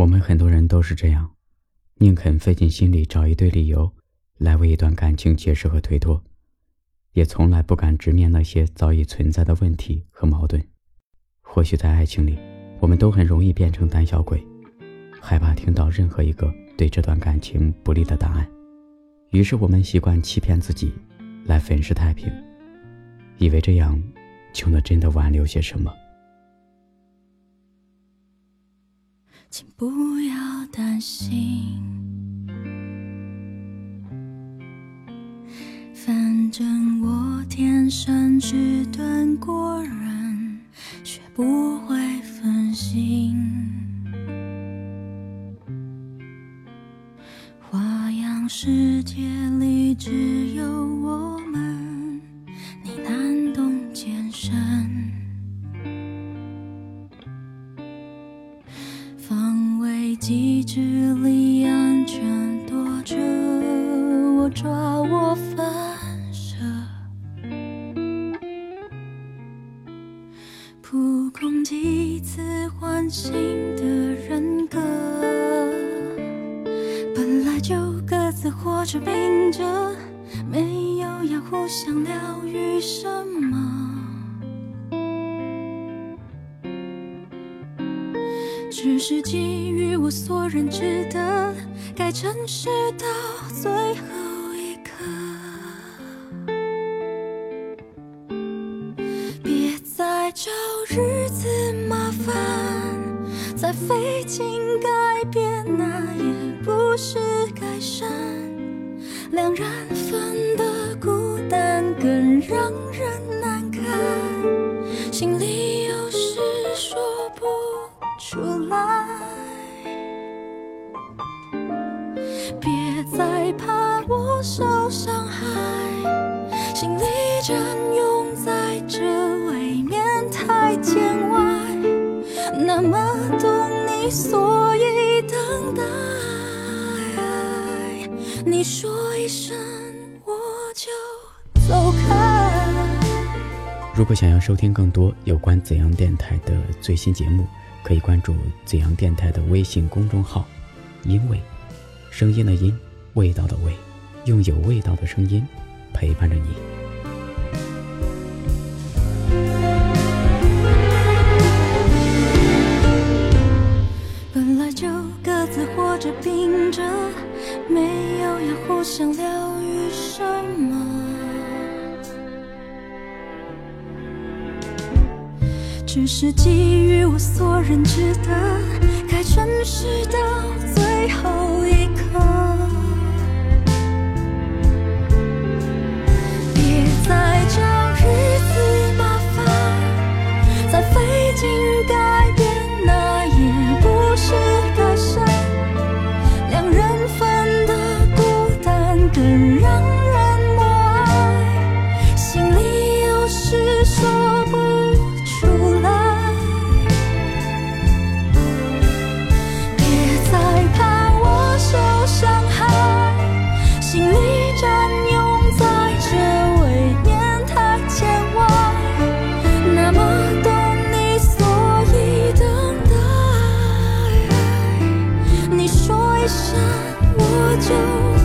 我们很多人都是这样，宁肯费尽心力找一堆理由来为一段感情解释和推脱，也从来不敢直面那些早已存在的问题和矛盾。或许在爱情里，我们都很容易变成胆小鬼，害怕听到任何一个对这段感情不利的答案，于是我们习惯欺骗自己，来粉饰太平，以为这样就能真的挽留些什么。请不要担心，反正我天生迟钝过人，学不会分心。花样世界里只有我们，机制里安全躲着，我抓我反射，扑空几次唤醒的人格，本来就各自活着并着，没有要互相疗愈什么。只是基于我所认知的，该诚实到最后一刻。别再找日子麻烦，再费劲改变，那也不是改善。两人份的孤单更让人难堪，心里有事说不出来。别再怕我受伤害，心里占用在这未免太见外。那么懂你，所以等待。你说一声，我就走开。如果想要收听更多有关怎样电台的最新节目，可以关注紫阳电台的微信公众号“因为”，声音的音，味道的味，用有味道的声音陪伴着你。本来就各自活着并着，没有要互相疗愈什么。只是基于我所认知的，该诚实到最后一刻。别再找日子麻烦，再费劲改变，那也不是改善。两人份的孤单更让下我就